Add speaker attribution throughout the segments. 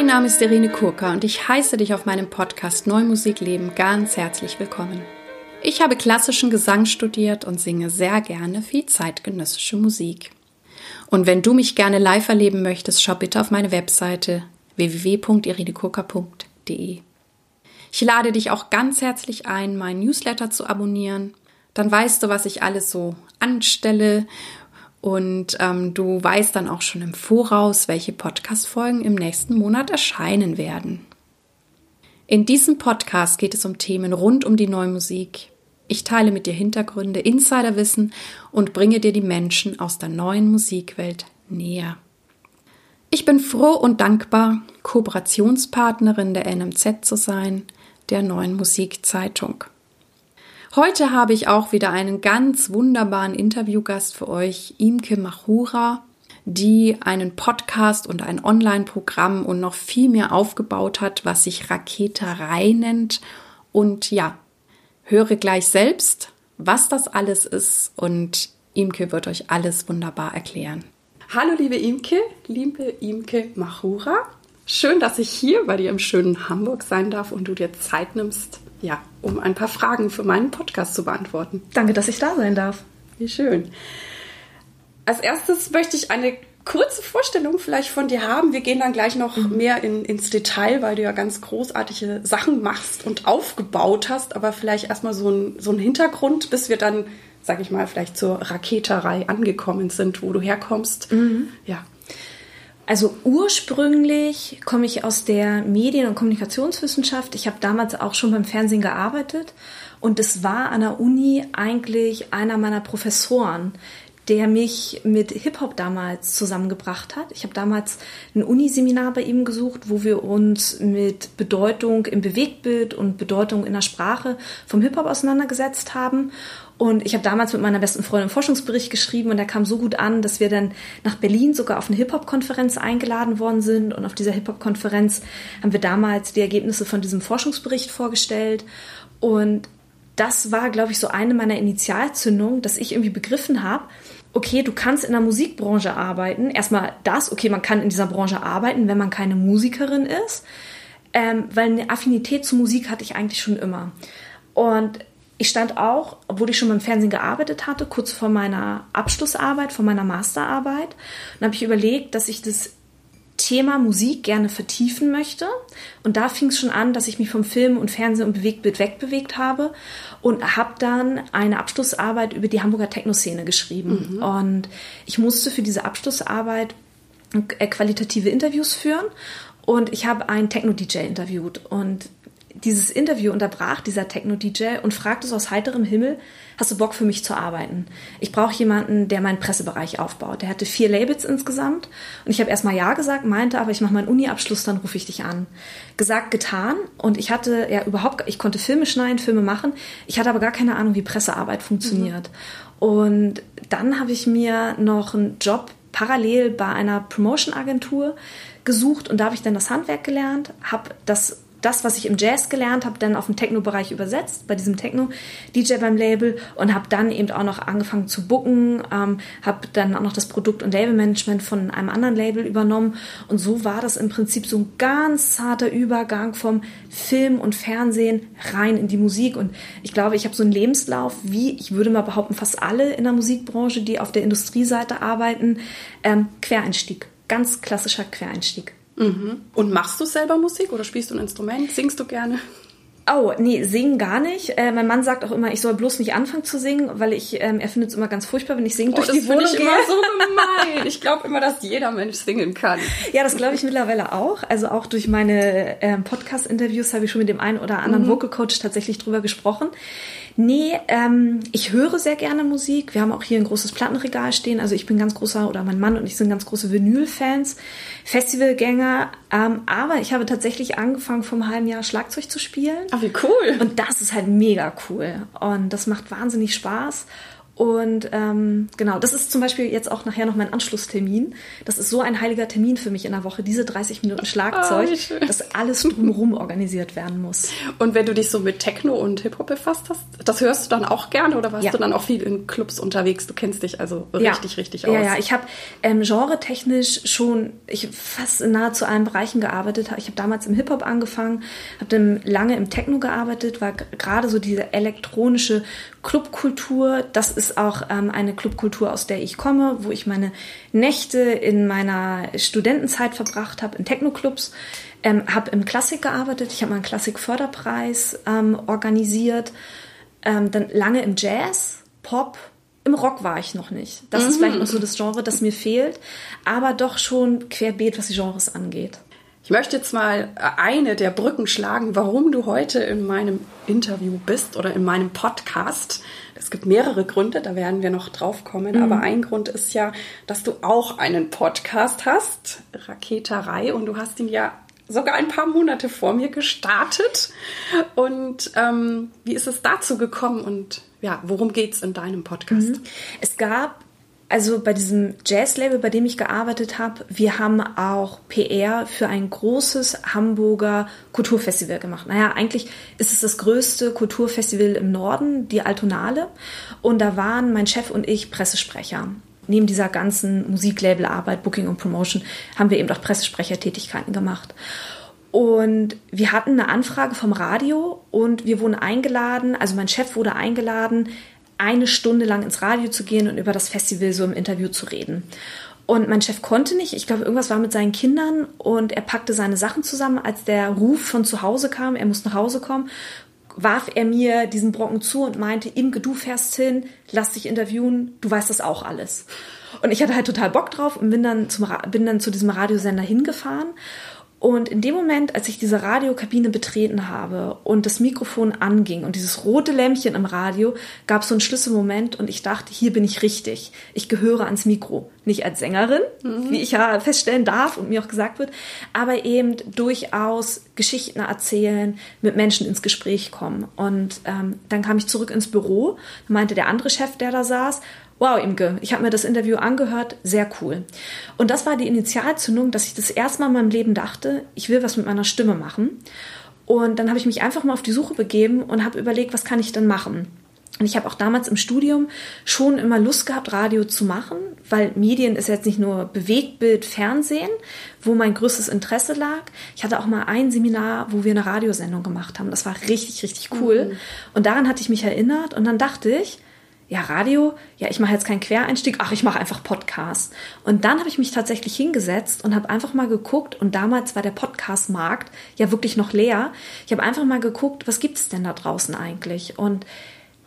Speaker 1: Mein Name ist Irene Kurka und ich heiße dich auf meinem Podcast Neumusik Leben ganz herzlich willkommen. Ich habe klassischen Gesang studiert und singe sehr gerne viel zeitgenössische Musik. Und wenn du mich gerne live erleben möchtest, schau bitte auf meine Webseite www.irenekurka.de. Ich lade dich auch ganz herzlich ein, meinen Newsletter zu abonnieren. Dann weißt du, was ich alles so anstelle und ähm, du weißt dann auch schon im Voraus, welche Podcast-Folgen im nächsten Monat erscheinen werden. In diesem Podcast geht es um Themen rund um die neue Musik. Ich teile mit dir Hintergründe, Insiderwissen und bringe dir die Menschen aus der neuen Musikwelt näher. Ich bin froh und dankbar, Kooperationspartnerin der NMZ zu sein, der neuen Musikzeitung. Heute habe ich auch wieder einen ganz wunderbaren Interviewgast für euch, Imke Machura, die einen Podcast und ein Online-Programm und noch viel mehr aufgebaut hat, was sich Raketerei nennt. Und ja, höre gleich selbst, was das alles ist und Imke wird euch alles wunderbar erklären. Hallo liebe Imke, liebe Imke Machura. Schön, dass ich hier bei dir im schönen Hamburg sein darf und du dir Zeit nimmst, ja, um ein paar Fragen für meinen Podcast zu beantworten.
Speaker 2: Danke, dass ich da sein darf.
Speaker 1: Wie schön. Als erstes möchte ich eine kurze Vorstellung vielleicht von dir haben. Wir gehen dann gleich noch mhm. mehr in, ins Detail, weil du ja ganz großartige Sachen machst und aufgebaut hast. Aber vielleicht erstmal so ein, so ein Hintergrund, bis wir dann, sag ich mal, vielleicht zur Raketerei angekommen sind, wo du herkommst. Mhm.
Speaker 2: Ja. Also ursprünglich komme ich aus der Medien- und Kommunikationswissenschaft. Ich habe damals auch schon beim Fernsehen gearbeitet und es war an der Uni eigentlich einer meiner Professoren, der mich mit Hip-Hop damals zusammengebracht hat. Ich habe damals ein Uniseminar bei ihm gesucht, wo wir uns mit Bedeutung im Bewegtbild und Bedeutung in der Sprache vom Hip-Hop auseinandergesetzt haben. Und ich habe damals mit meiner besten Freundin einen Forschungsbericht geschrieben und der kam so gut an, dass wir dann nach Berlin sogar auf eine Hip-Hop-Konferenz eingeladen worden sind. Und auf dieser Hip-Hop-Konferenz haben wir damals die Ergebnisse von diesem Forschungsbericht vorgestellt. Und das war, glaube ich, so eine meiner Initialzündungen, dass ich irgendwie begriffen habe, okay, du kannst in der Musikbranche arbeiten. Erstmal das, okay, man kann in dieser Branche arbeiten, wenn man keine Musikerin ist. Ähm, weil eine Affinität zur Musik hatte ich eigentlich schon immer. Und ich stand auch, obwohl ich schon beim Fernsehen gearbeitet hatte, kurz vor meiner Abschlussarbeit, vor meiner Masterarbeit, und habe ich überlegt, dass ich das Thema Musik gerne vertiefen möchte. Und da fing es schon an, dass ich mich vom Film und Fernsehen und Bewegtbild wegbewegt habe und habe dann eine Abschlussarbeit über die Hamburger Techno-Szene geschrieben. Mhm. Und ich musste für diese Abschlussarbeit äh, qualitative Interviews führen und ich habe einen Techno-DJ interviewt. Und dieses Interview unterbrach dieser Techno-DJ und fragte so aus heiterem Himmel, hast du Bock für mich zu arbeiten? Ich brauche jemanden, der meinen Pressebereich aufbaut. Der hatte vier Labels insgesamt und ich habe erstmal Ja gesagt, meinte aber, ich mache meinen Uni-Abschluss, dann rufe ich dich an. Gesagt, getan und ich hatte ja überhaupt, ich konnte Filme schneiden, Filme machen, ich hatte aber gar keine Ahnung, wie Pressearbeit funktioniert. Mhm. Und dann habe ich mir noch einen Job parallel bei einer Promotion-Agentur gesucht und da habe ich dann das Handwerk gelernt, habe das das, was ich im Jazz gelernt habe, dann auf den Techno-Bereich übersetzt, bei diesem Techno-DJ beim Label und habe dann eben auch noch angefangen zu booken, ähm, habe dann auch noch das Produkt- und Labelmanagement von einem anderen Label übernommen und so war das im Prinzip so ein ganz zarter Übergang vom Film und Fernsehen rein in die Musik und ich glaube, ich habe so einen Lebenslauf, wie ich würde mal behaupten, fast alle in der Musikbranche, die auf der Industrieseite arbeiten, ähm, Quereinstieg, ganz klassischer Quereinstieg.
Speaker 1: Mhm. Und machst du selber Musik oder spielst du ein Instrument? Singst du gerne?
Speaker 2: Oh, nee, singen gar nicht. Äh, mein Mann sagt auch immer, ich soll bloß nicht anfangen zu singen, weil ich, ähm, er findet es immer ganz furchtbar, wenn ich singe oh, durch die Wohnung
Speaker 1: ich gehe. immer so gemein. Ich glaube immer, dass jeder Mensch singen kann.
Speaker 2: Ja, das glaube ich mittlerweile auch. Also auch durch meine ähm, Podcast-Interviews habe ich schon mit dem einen oder anderen mhm. Vocal Coach tatsächlich drüber gesprochen. Nee, ähm, ich höre sehr gerne Musik. Wir haben auch hier ein großes Plattenregal stehen. Also ich bin ganz großer, oder mein Mann und ich sind ganz große Vinyl-Fans, Festivalgänger. Ähm, aber ich habe tatsächlich angefangen, vor einem halben Jahr Schlagzeug zu spielen.
Speaker 1: Ach, wie cool.
Speaker 2: Und das ist halt mega cool. Und das macht wahnsinnig Spaß. Und ähm, genau, das ist zum Beispiel jetzt auch nachher noch mein Anschlusstermin. Das ist so ein heiliger Termin für mich in der Woche, diese 30 Minuten Schlagzeug, oh, dass alles drumherum organisiert werden muss.
Speaker 1: Und wenn du dich so mit Techno und Hip-Hop befasst hast, das hörst du dann auch gerne oder warst ja. du dann auch viel in Clubs unterwegs? Du kennst dich also richtig,
Speaker 2: ja.
Speaker 1: richtig aus.
Speaker 2: Ja, ja, ich habe ähm, genre-technisch schon ich fast in nahezu allen Bereichen gearbeitet. Ich habe damals im Hip-Hop angefangen, habe dann lange im Techno gearbeitet, war gerade so diese elektronische Clubkultur, das ist auch ähm, eine Clubkultur, aus der ich komme, wo ich meine Nächte in meiner Studentenzeit verbracht habe, in Techno-Clubs. Ähm, habe im Klassik gearbeitet, ich habe mal einen Klassik-Förderpreis ähm, organisiert, ähm, dann lange im Jazz, Pop, im Rock war ich noch nicht. Das mhm. ist vielleicht noch so das Genre, das mir fehlt, aber doch schon querbeet, was die Genres angeht.
Speaker 1: Ich möchte jetzt mal eine der Brücken schlagen, warum du heute in meinem Interview bist oder in meinem Podcast. Es gibt mehrere Gründe, da werden wir noch drauf kommen, mhm. aber ein Grund ist ja, dass du auch einen Podcast hast, Raketerei, und du hast ihn ja sogar ein paar Monate vor mir gestartet. Und ähm, wie ist es dazu gekommen und ja, worum geht es in deinem Podcast? Mhm.
Speaker 2: Es gab also bei diesem Jazz-Label, bei dem ich gearbeitet habe, wir haben auch PR für ein großes Hamburger Kulturfestival gemacht. Naja, eigentlich ist es das größte Kulturfestival im Norden, die Altonale. Und da waren mein Chef und ich Pressesprecher. Neben dieser ganzen Musiklabelarbeit, Booking und Promotion, haben wir eben auch Pressesprechertätigkeiten gemacht. Und wir hatten eine Anfrage vom Radio und wir wurden eingeladen, also mein Chef wurde eingeladen, eine Stunde lang ins Radio zu gehen und über das Festival so im Interview zu reden. Und mein Chef konnte nicht. Ich glaube, irgendwas war mit seinen Kindern und er packte seine Sachen zusammen. Als der Ruf von zu Hause kam, er muss nach Hause kommen, warf er mir diesen Brocken zu und meinte, Imke, du fährst hin, lass dich interviewen, du weißt das auch alles. Und ich hatte halt total Bock drauf und bin dann, zum, bin dann zu diesem Radiosender hingefahren und in dem Moment, als ich diese Radiokabine betreten habe und das Mikrofon anging und dieses rote Lämpchen im Radio, gab es so einen Schlüsselmoment und ich dachte, hier bin ich richtig. Ich gehöre ans Mikro. Nicht als Sängerin, mhm. wie ich ja feststellen darf und mir auch gesagt wird, aber eben durchaus Geschichten erzählen, mit Menschen ins Gespräch kommen. Und ähm, dann kam ich zurück ins Büro, meinte der andere Chef, der da saß, wow, Imke, ich habe mir das Interview angehört, sehr cool. Und das war die Initialzündung, dass ich das erste Mal in meinem Leben dachte, ich will was mit meiner Stimme machen. Und dann habe ich mich einfach mal auf die Suche begeben und habe überlegt, was kann ich denn machen? Und ich habe auch damals im Studium schon immer Lust gehabt, Radio zu machen, weil Medien ist jetzt nicht nur Bewegtbild, Fernsehen, wo mein größtes Interesse lag. Ich hatte auch mal ein Seminar, wo wir eine Radiosendung gemacht haben. Das war richtig, richtig cool. Mhm. Und daran hatte ich mich erinnert und dann dachte ich, ja, Radio, ja, ich mache jetzt keinen Quereinstieg, ach, ich mache einfach Podcast. Und dann habe ich mich tatsächlich hingesetzt und habe einfach mal geguckt, und damals war der Podcast-Markt ja wirklich noch leer. Ich habe einfach mal geguckt, was gibt es denn da draußen eigentlich? Und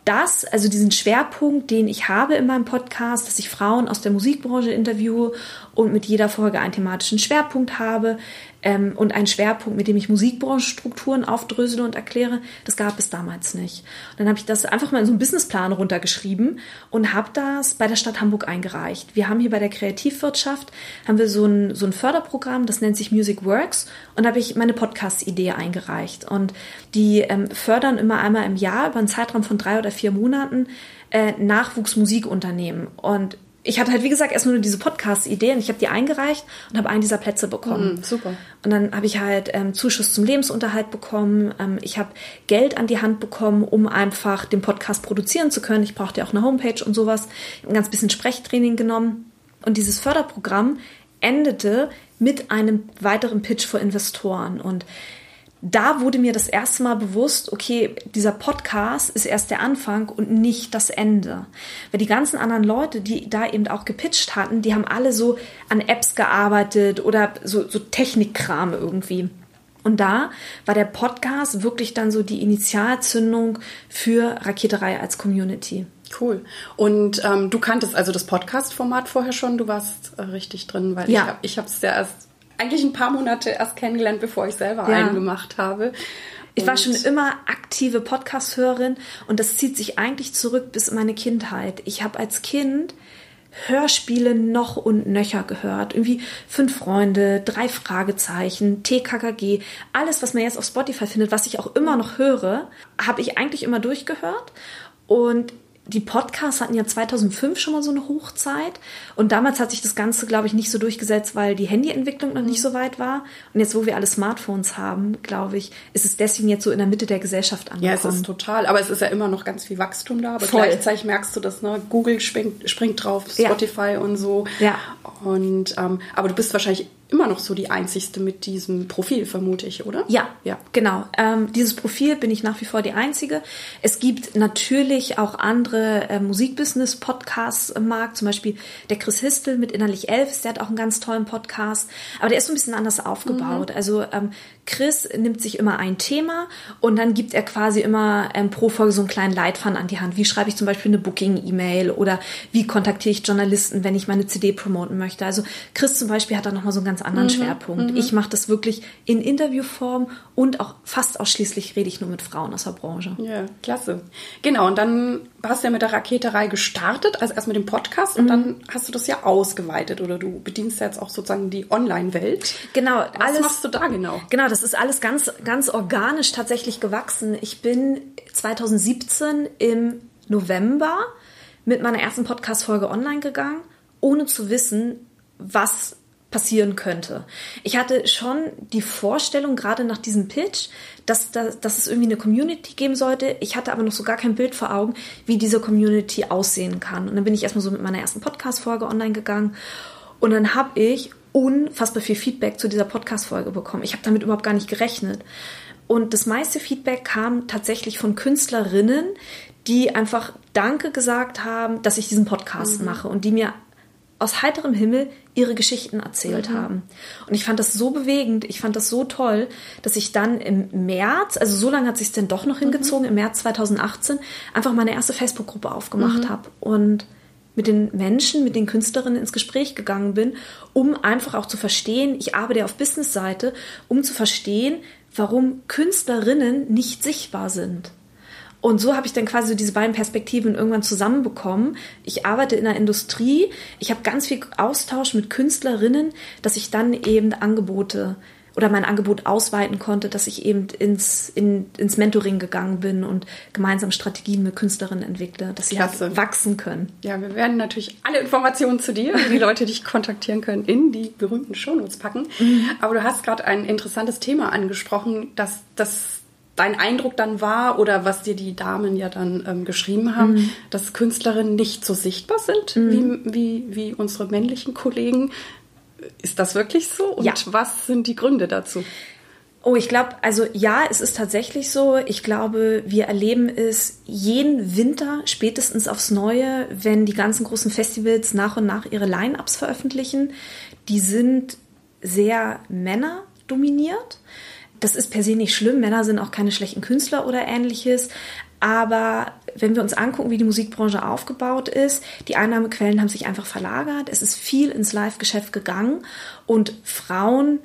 Speaker 2: das, also diesen Schwerpunkt, den ich habe in meinem Podcast, dass ich Frauen aus der Musikbranche interviewe und mit jeder Folge einen thematischen Schwerpunkt habe, ähm, und ein Schwerpunkt, mit dem ich Musikbranchenstrukturen aufdrösele und erkläre, das gab es damals nicht. Und dann habe ich das einfach mal in so einen Businessplan runtergeschrieben und habe das bei der Stadt Hamburg eingereicht. Wir haben hier bei der Kreativwirtschaft haben wir so ein, so ein Förderprogramm, das nennt sich Music Works und da habe ich meine Podcast-Idee eingereicht. Und die ähm, fördern immer einmal im Jahr über einen Zeitraum von drei oder vier Monaten äh, Nachwuchsmusikunternehmen. Und ich hatte halt, wie gesagt, erst nur diese Podcast-Idee und ich habe die eingereicht und habe einen dieser Plätze bekommen.
Speaker 1: Mm, super.
Speaker 2: Und dann habe ich halt ähm, Zuschuss zum Lebensunterhalt bekommen. Ähm, ich habe Geld an die Hand bekommen, um einfach den Podcast produzieren zu können. Ich brauchte ja auch eine Homepage und sowas. Ein ganz bisschen Sprechtraining genommen. Und dieses Förderprogramm endete mit einem weiteren Pitch für Investoren. Und da wurde mir das erste Mal bewusst, okay, dieser Podcast ist erst der Anfang und nicht das Ende. Weil die ganzen anderen Leute, die da eben auch gepitcht hatten, die haben alle so an Apps gearbeitet oder so, so Technikkram irgendwie. Und da war der Podcast wirklich dann so die Initialzündung für Raketerei als Community.
Speaker 1: Cool. Und ähm, du kanntest also das Podcast-Format vorher schon, du warst äh, richtig drin, weil
Speaker 2: ja.
Speaker 1: ich habe es ja erst eigentlich ein paar Monate erst kennengelernt, bevor ich selber ja. einen gemacht habe.
Speaker 2: Ich war schon immer aktive Podcast-Hörerin und das zieht sich eigentlich zurück bis in meine Kindheit. Ich habe als Kind Hörspiele noch und nöcher gehört. Irgendwie fünf Freunde, drei Fragezeichen, TKKG, alles, was man jetzt auf Spotify findet, was ich auch immer noch höre, habe ich eigentlich immer durchgehört. Und die Podcasts hatten ja 2005 schon mal so eine Hochzeit und damals hat sich das Ganze, glaube ich, nicht so durchgesetzt, weil die Handyentwicklung noch nicht so weit war. Und jetzt, wo wir alle Smartphones haben, glaube ich, ist es deswegen jetzt so in der Mitte der Gesellschaft angekommen.
Speaker 1: Ja, es ist total, aber es ist ja immer noch ganz viel Wachstum da. Aber Voll. gleichzeitig merkst du, dass ne, Google springt, springt drauf, Spotify ja. und so. Ja. Und ähm, aber du bist wahrscheinlich immer noch so die einzigste mit diesem Profil, vermute ich, oder?
Speaker 2: Ja, ja, genau. Ähm, dieses Profil bin ich nach wie vor die einzige. Es gibt natürlich auch andere äh, Musikbusiness-Podcasts im Markt, zum Beispiel der Chris Histel mit Innerlich Elf, der hat auch einen ganz tollen Podcast, aber der ist so ein bisschen anders aufgebaut. Mhm. Also ähm, Chris nimmt sich immer ein Thema und dann gibt er quasi immer ähm, pro Folge so einen kleinen Leitfaden an die Hand. Wie schreibe ich zum Beispiel eine Booking-E-Mail oder wie kontaktiere ich Journalisten, wenn ich meine CD promoten möchte. Also Chris zum Beispiel hat da nochmal so einen ganz anderen mhm, Schwerpunkt. Mhm. Ich mache das wirklich in Interviewform und auch fast ausschließlich rede ich nur mit Frauen aus der Branche.
Speaker 1: Ja, klasse. Genau, und dann hast du ja mit der Raketerei gestartet, also erst mit dem Podcast und mhm. dann hast du das ja ausgeweitet oder du bedienst ja jetzt auch sozusagen die Online-Welt.
Speaker 2: Genau.
Speaker 1: Was alles, machst du da genau?
Speaker 2: Genau, das ist alles ganz, ganz organisch tatsächlich gewachsen. Ich bin 2017 im November mit meiner ersten Podcast-Folge online gegangen, ohne zu wissen, was passieren könnte. Ich hatte schon die Vorstellung, gerade nach diesem Pitch, dass, dass, dass es irgendwie eine Community geben sollte. Ich hatte aber noch so gar kein Bild vor Augen, wie diese Community aussehen kann. Und dann bin ich erstmal so mit meiner ersten Podcast-Folge online gegangen. Und dann habe ich unfassbar viel Feedback zu dieser Podcast-Folge bekommen. Ich habe damit überhaupt gar nicht gerechnet. Und das meiste Feedback kam tatsächlich von Künstlerinnen, die einfach Danke gesagt haben, dass ich diesen Podcast mhm. mache und die mir aus heiterem Himmel ihre Geschichten erzählt mhm. haben. Und ich fand das so bewegend, ich fand das so toll, dass ich dann im März, also so lange hat sich denn doch noch mhm. hingezogen, mhm. im März 2018 einfach meine erste Facebook-Gruppe aufgemacht mhm. habe und mit den Menschen, mit den Künstlerinnen ins Gespräch gegangen bin, um einfach auch zu verstehen, ich arbeite auf Business-Seite, um zu verstehen, warum Künstlerinnen nicht sichtbar sind. Und so habe ich dann quasi diese beiden Perspektiven irgendwann zusammenbekommen. Ich arbeite in der Industrie, ich habe ganz viel Austausch mit Künstlerinnen, dass ich dann eben Angebote oder mein Angebot ausweiten konnte, dass ich eben ins, in, ins Mentoring gegangen bin und gemeinsam Strategien mit Künstlerinnen entwickle, dass sie halt wachsen können.
Speaker 1: Ja, wir werden natürlich alle Informationen zu dir, die Leute dich kontaktieren können, in die berühmten Shownotes packen. Mhm. Aber du hast gerade ein interessantes Thema angesprochen, dass das dein Eindruck dann war oder was dir die Damen ja dann ähm, geschrieben haben, mhm. dass Künstlerinnen nicht so sichtbar sind mhm. wie, wie, wie unsere männlichen Kollegen. Ist das wirklich so? Und ja. was sind die Gründe dazu?
Speaker 2: Oh, ich glaube, also ja, es ist tatsächlich so. Ich glaube, wir erleben es jeden Winter spätestens aufs Neue, wenn die ganzen großen Festivals nach und nach ihre Line-ups veröffentlichen. Die sind sehr männerdominiert. Das ist per se nicht schlimm. Männer sind auch keine schlechten Künstler oder ähnliches. Aber wenn wir uns angucken, wie die Musikbranche aufgebaut ist, die Einnahmequellen haben sich einfach verlagert. Es ist viel ins Live-Geschäft gegangen und Frauen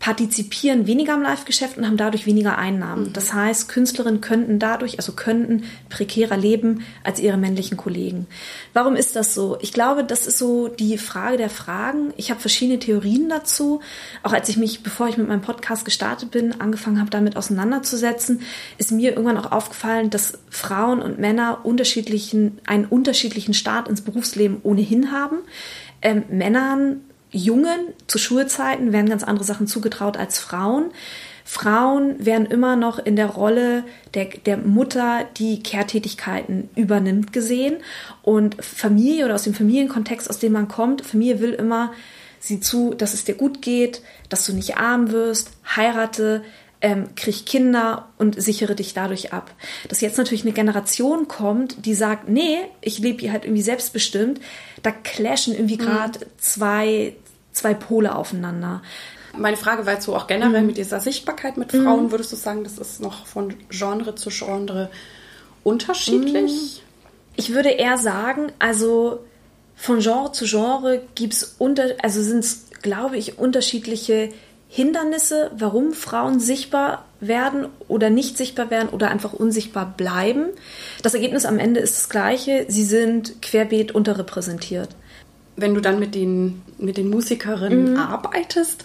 Speaker 2: partizipieren weniger am Live-Geschäft und haben dadurch weniger Einnahmen. Mhm. Das heißt, Künstlerinnen könnten dadurch, also könnten prekärer leben als ihre männlichen Kollegen. Warum ist das so? Ich glaube, das ist so die Frage der Fragen. Ich habe verschiedene Theorien dazu. Auch als ich mich, bevor ich mit meinem Podcast gestartet bin, angefangen habe, damit auseinanderzusetzen, ist mir irgendwann auch aufgefallen, dass Frauen und Männer unterschiedlichen, einen unterschiedlichen Start ins Berufsleben ohnehin haben. Ähm, Männern Jungen zu Schulzeiten werden ganz andere Sachen zugetraut als Frauen. Frauen werden immer noch in der Rolle der, der Mutter, die Kehrtätigkeiten übernimmt, gesehen. Und Familie oder aus dem Familienkontext, aus dem man kommt, Familie will immer, sieh zu, dass es dir gut geht, dass du nicht arm wirst, heirate, ähm, krieg Kinder und sichere dich dadurch ab. Dass jetzt natürlich eine Generation kommt, die sagt, nee, ich lebe hier halt irgendwie selbstbestimmt, da clashen irgendwie gerade mhm. zwei, zwei Pole aufeinander.
Speaker 1: Meine Frage war jetzt so auch generell mhm. mit dieser Sichtbarkeit mit Frauen. Mhm. Würdest du sagen, das ist noch von Genre zu Genre unterschiedlich? Mhm.
Speaker 2: Ich würde eher sagen, also von Genre zu Genre gibt es unter, also sind es, glaube ich, unterschiedliche Hindernisse, warum Frauen sichtbar werden oder nicht sichtbar werden oder einfach unsichtbar bleiben. Das Ergebnis am Ende ist das gleiche. Sie sind querbeet unterrepräsentiert.
Speaker 1: Wenn du dann mit den, mit den Musikerinnen mhm. arbeitest,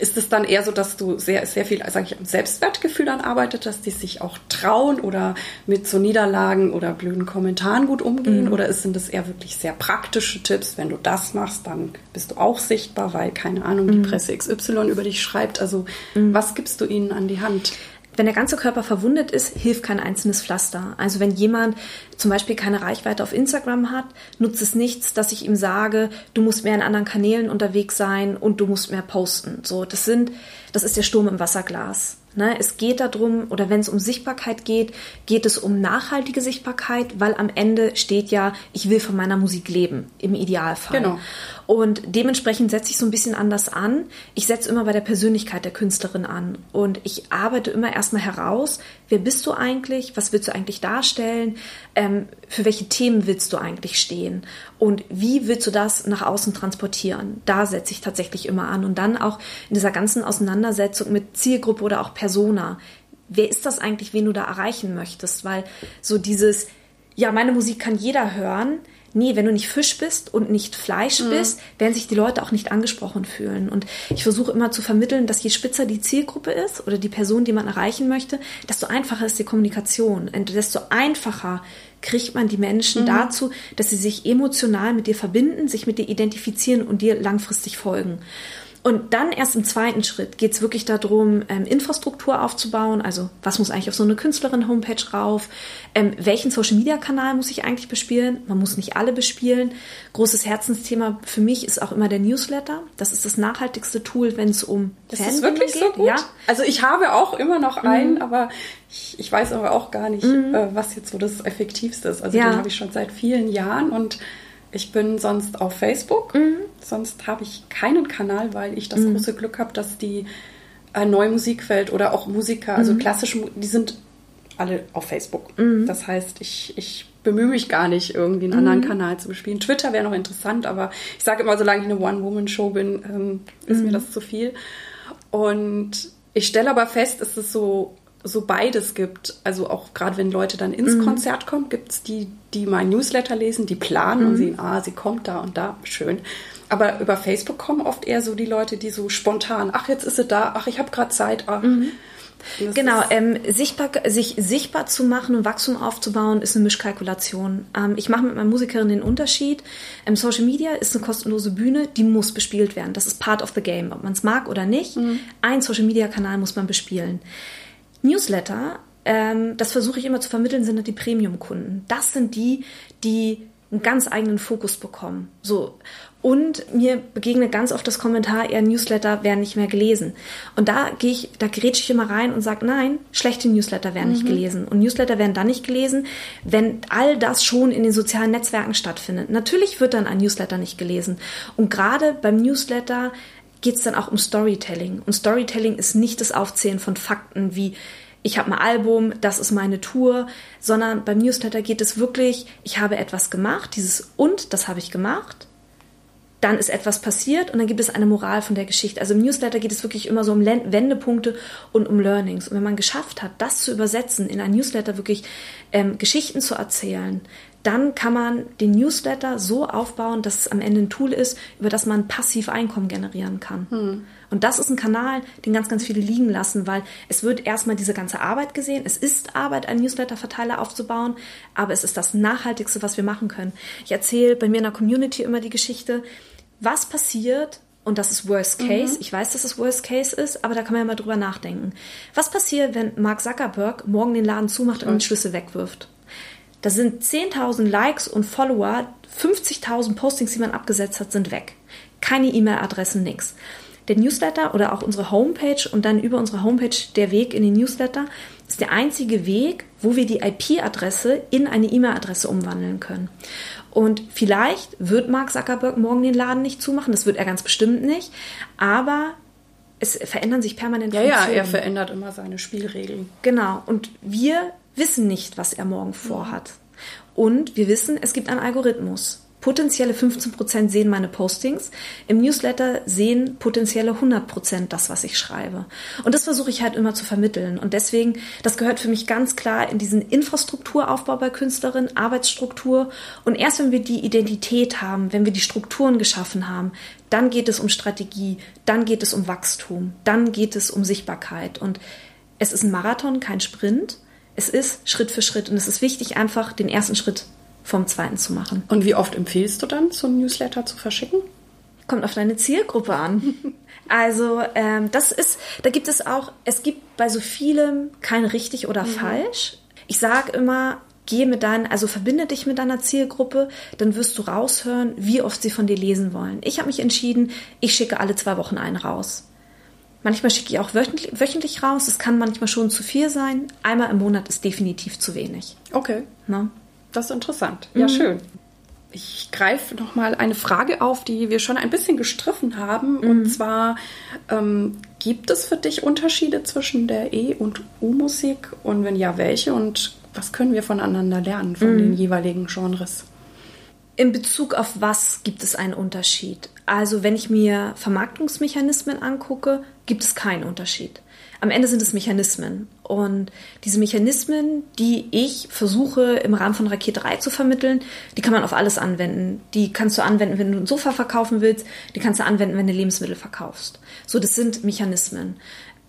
Speaker 1: ist es dann eher so, dass du sehr, sehr viel, sage ich, am Selbstwertgefühl dann arbeitet, dass die sich auch trauen oder mit so Niederlagen oder blöden Kommentaren gut umgehen? Mhm. Oder sind das eher wirklich sehr praktische Tipps? Wenn du das machst, dann bist du auch sichtbar, weil, keine Ahnung, die mhm. Presse XY über dich schreibt. Also, mhm. was gibst du ihnen an die Hand?
Speaker 2: Wenn der ganze Körper verwundet ist, hilft kein einzelnes Pflaster. Also wenn jemand zum Beispiel keine Reichweite auf Instagram hat, nutzt es nichts, dass ich ihm sage, du musst mehr in anderen Kanälen unterwegs sein und du musst mehr posten. So, das sind, das ist der Sturm im Wasserglas. Ne? Es geht darum, oder wenn es um Sichtbarkeit geht, geht es um nachhaltige Sichtbarkeit, weil am Ende steht ja, ich will von meiner Musik leben, im Idealfall. Genau. Und dementsprechend setze ich so ein bisschen anders an. Ich setze immer bei der Persönlichkeit der Künstlerin an. Und ich arbeite immer erstmal heraus, wer bist du eigentlich, was willst du eigentlich darstellen, ähm, für welche Themen willst du eigentlich stehen und wie willst du das nach außen transportieren. Da setze ich tatsächlich immer an. Und dann auch in dieser ganzen Auseinandersetzung mit Zielgruppe oder auch Persona. Wer ist das eigentlich, wen du da erreichen möchtest? Weil so dieses, ja, meine Musik kann jeder hören, nee, wenn du nicht Fisch bist und nicht Fleisch mhm. bist, werden sich die Leute auch nicht angesprochen fühlen. Und ich versuche immer zu vermitteln, dass je spitzer die Zielgruppe ist oder die Person, die man erreichen möchte, desto einfacher ist die Kommunikation. Und desto einfacher kriegt man die Menschen mhm. dazu, dass sie sich emotional mit dir verbinden, sich mit dir identifizieren und dir langfristig folgen. Und dann erst im zweiten Schritt geht es wirklich darum, ähm, Infrastruktur aufzubauen. Also was muss eigentlich auf so eine Künstlerin-Homepage rauf? Ähm, welchen Social-Media-Kanal muss ich eigentlich bespielen? Man muss nicht alle bespielen. Großes Herzensthema für mich ist auch immer der Newsletter. Das ist das nachhaltigste Tool, wenn es um
Speaker 1: das ist wirklich geht. So gut? Ja. Also ich habe auch immer noch einen, mhm. aber ich, ich, weiß aber auch gar nicht, mhm. äh, was jetzt so das Effektivste ist. Also ja. den habe ich schon seit vielen Jahren und ich bin sonst auf Facebook, mhm. sonst habe ich keinen Kanal, weil ich das mhm. große Glück habe, dass die äh, neue Musikwelt oder auch Musiker, also mhm. klassische, die sind alle auf Facebook. Mhm. Das heißt, ich, ich bemühe mich gar nicht, irgendwie einen anderen mhm. Kanal zu bespielen. Twitter wäre noch interessant, aber ich sage immer, solange ich eine One-Woman-Show bin, ähm, ist mir mhm. das zu viel. Und ich stelle aber fest, es ist so so beides gibt. Also auch gerade wenn Leute dann ins mhm. Konzert kommen, gibt es die, die mein Newsletter lesen, die planen mhm. und sehen, ah, sie kommt da und da, schön. Aber über Facebook kommen oft eher so die Leute, die so spontan, ach, jetzt ist sie da, ach, ich habe gerade Zeit, ach. Mhm.
Speaker 2: Genau, ähm, sichtbar, sich sichtbar zu machen und Wachstum aufzubauen, ist eine Mischkalkulation. Ähm, ich mache mit meiner Musikerin den Unterschied. Ähm, Social Media ist eine kostenlose Bühne, die muss bespielt werden. Das ist part of the game, ob man es mag oder nicht. Mhm. Ein Social Media Kanal muss man bespielen. Newsletter, ähm, das versuche ich immer zu vermitteln, sind die Premium-Kunden. Das sind die, die einen ganz eigenen Fokus bekommen. So. Und mir begegnet ganz oft das Kommentar, eher Newsletter werden nicht mehr gelesen. Und da gehe ich, da grätsche ich immer rein und sage, nein, schlechte Newsletter werden mhm. nicht gelesen. Und Newsletter werden dann nicht gelesen, wenn all das schon in den sozialen Netzwerken stattfindet. Natürlich wird dann ein Newsletter nicht gelesen. Und gerade beim Newsletter geht es dann auch um Storytelling. Und Storytelling ist nicht das Aufzählen von Fakten wie ich habe ein Album, das ist meine Tour, sondern beim Newsletter geht es wirklich, ich habe etwas gemacht, dieses und, das habe ich gemacht. Dann ist etwas passiert und dann gibt es eine Moral von der Geschichte. Also im Newsletter geht es wirklich immer so um Wendepunkte und um Learnings. Und wenn man geschafft hat, das zu übersetzen, in ein Newsletter wirklich ähm, Geschichten zu erzählen, dann kann man den Newsletter so aufbauen, dass es am Ende ein Tool ist, über das man passiv Einkommen generieren kann. Hm. Und das ist ein Kanal, den ganz, ganz viele liegen lassen, weil es wird erstmal diese ganze Arbeit gesehen. Es ist Arbeit, einen Newsletter-Verteiler aufzubauen, aber es ist das Nachhaltigste, was wir machen können. Ich erzähle bei mir in der Community immer die Geschichte, was passiert, und das ist Worst Case. Mhm. Ich weiß, dass es Worst Case ist, aber da kann man ja mal drüber nachdenken. Was passiert, wenn Mark Zuckerberg morgen den Laden zumacht und den Schlüssel wegwirft? Da sind 10.000 Likes und Follower, 50.000 Postings, die man abgesetzt hat, sind weg. Keine E-Mail-Adressen, nix. Der Newsletter oder auch unsere Homepage und dann über unsere Homepage der Weg in den Newsletter ist der einzige Weg, wo wir die IP-Adresse in eine E-Mail-Adresse umwandeln können. Und vielleicht wird Mark Zuckerberg morgen den Laden nicht zumachen, das wird er ganz bestimmt nicht, aber es verändern sich permanent
Speaker 1: ja, Funktionen. Ja, er verändert immer seine Spielregeln.
Speaker 2: Genau. Und wir wissen nicht, was er morgen vorhat. Und wir wissen, es gibt einen Algorithmus. Potenzielle 15% sehen meine Postings. Im Newsletter sehen potenzielle 100% das, was ich schreibe. Und das versuche ich halt immer zu vermitteln. Und deswegen, das gehört für mich ganz klar in diesen Infrastrukturaufbau bei Künstlerinnen, Arbeitsstruktur. Und erst wenn wir die Identität haben, wenn wir die Strukturen geschaffen haben, dann geht es um Strategie, dann geht es um Wachstum, dann geht es um Sichtbarkeit. Und es ist ein Marathon, kein Sprint. Es ist Schritt für Schritt. Und es ist wichtig, einfach den ersten Schritt vom zweiten zu machen.
Speaker 1: Und wie oft empfiehlst du dann, so ein Newsletter zu verschicken?
Speaker 2: Kommt auf deine Zielgruppe an. Also ähm, das ist, da gibt es auch, es gibt bei so vielem kein richtig oder mhm. falsch. Ich sage immer, geh mit deinen, also verbinde dich mit deiner Zielgruppe, dann wirst du raushören, wie oft sie von dir lesen wollen. Ich habe mich entschieden, ich schicke alle zwei Wochen einen raus. Manchmal schicke ich auch wöchentlich, raus. Es kann manchmal schon zu viel sein. Einmal im Monat ist definitiv zu wenig.
Speaker 1: Okay. Na? Das ist interessant. Ja, mhm. schön. Ich greife nochmal eine Frage auf, die wir schon ein bisschen gestriffen haben. Mhm. Und zwar, ähm, gibt es für dich Unterschiede zwischen der E- und U-Musik? Und wenn ja, welche? Und was können wir voneinander lernen, von mhm. den jeweiligen Genres?
Speaker 2: In Bezug auf was gibt es einen Unterschied? Also wenn ich mir Vermarktungsmechanismen angucke, gibt es keinen Unterschied am Ende sind es Mechanismen. Und diese Mechanismen, die ich versuche im Rahmen von Rakete 3 zu vermitteln, die kann man auf alles anwenden. Die kannst du anwenden, wenn du ein Sofa verkaufen willst. Die kannst du anwenden, wenn du Lebensmittel verkaufst. So, das sind Mechanismen.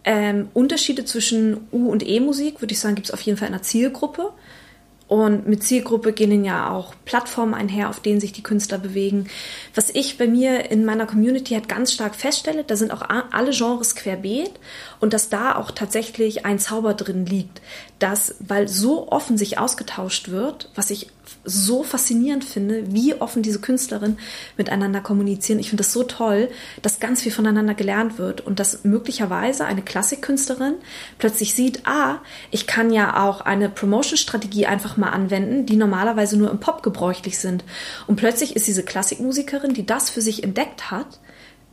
Speaker 2: Ähm, Unterschiede zwischen U- und E-Musik, würde ich sagen, gibt es auf jeden Fall in der Zielgruppe. Und mit Zielgruppe gehen ja auch Plattformen einher, auf denen sich die Künstler bewegen. Was ich bei mir in meiner Community halt ganz stark feststelle, da sind auch alle Genres querbeet und dass da auch tatsächlich ein Zauber drin liegt, dass, weil so offen sich ausgetauscht wird, was ich so faszinierend finde, wie offen diese Künstlerinnen miteinander kommunizieren. Ich finde das so toll, dass ganz viel voneinander gelernt wird und dass möglicherweise eine Klassikkünstlerin plötzlich sieht, ah, ich kann ja auch eine Promotion-Strategie einfach mal anwenden, die normalerweise nur im Pop gebräuchlich sind. Und plötzlich ist diese Klassikmusikerin, die das für sich entdeckt hat,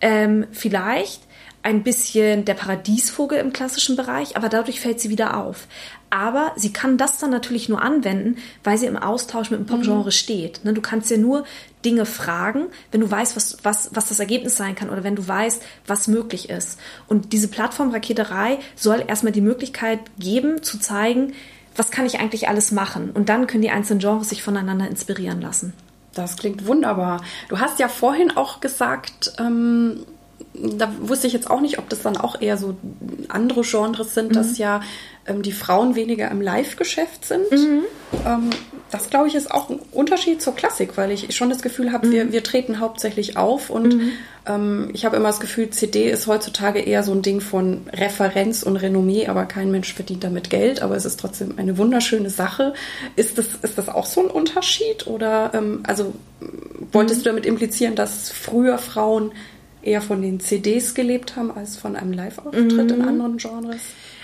Speaker 2: ähm, vielleicht ein bisschen der Paradiesvogel im klassischen Bereich, aber dadurch fällt sie wieder auf. Aber sie kann das dann natürlich nur anwenden, weil sie im Austausch mit dem Popgenre mhm. steht. Ne, du kannst ja nur Dinge fragen, wenn du weißt, was, was, was das Ergebnis sein kann oder wenn du weißt, was möglich ist. Und diese Plattform Raketerei soll erstmal die Möglichkeit geben, zu zeigen, was kann ich eigentlich alles machen. Und dann können die einzelnen Genres sich voneinander inspirieren lassen.
Speaker 1: Das klingt wunderbar. Du hast ja vorhin auch gesagt, ähm da wusste ich jetzt auch nicht, ob das dann auch eher so andere Genres sind, mhm. dass ja ähm, die Frauen weniger im Live-Geschäft sind. Mhm. Ähm, das, glaube ich, ist auch ein Unterschied zur Klassik, weil ich schon das Gefühl habe, mhm. wir, wir treten hauptsächlich auf und mhm. ähm, ich habe immer das Gefühl, CD ist heutzutage eher so ein Ding von Referenz und Renommee, aber kein Mensch verdient damit Geld, aber es ist trotzdem eine wunderschöne Sache. Ist das, ist das auch so ein Unterschied oder, ähm, also, wolltest mhm. du damit implizieren, dass früher Frauen eher von den CDs gelebt haben als von einem Live-Auftritt mhm. in anderen Genres?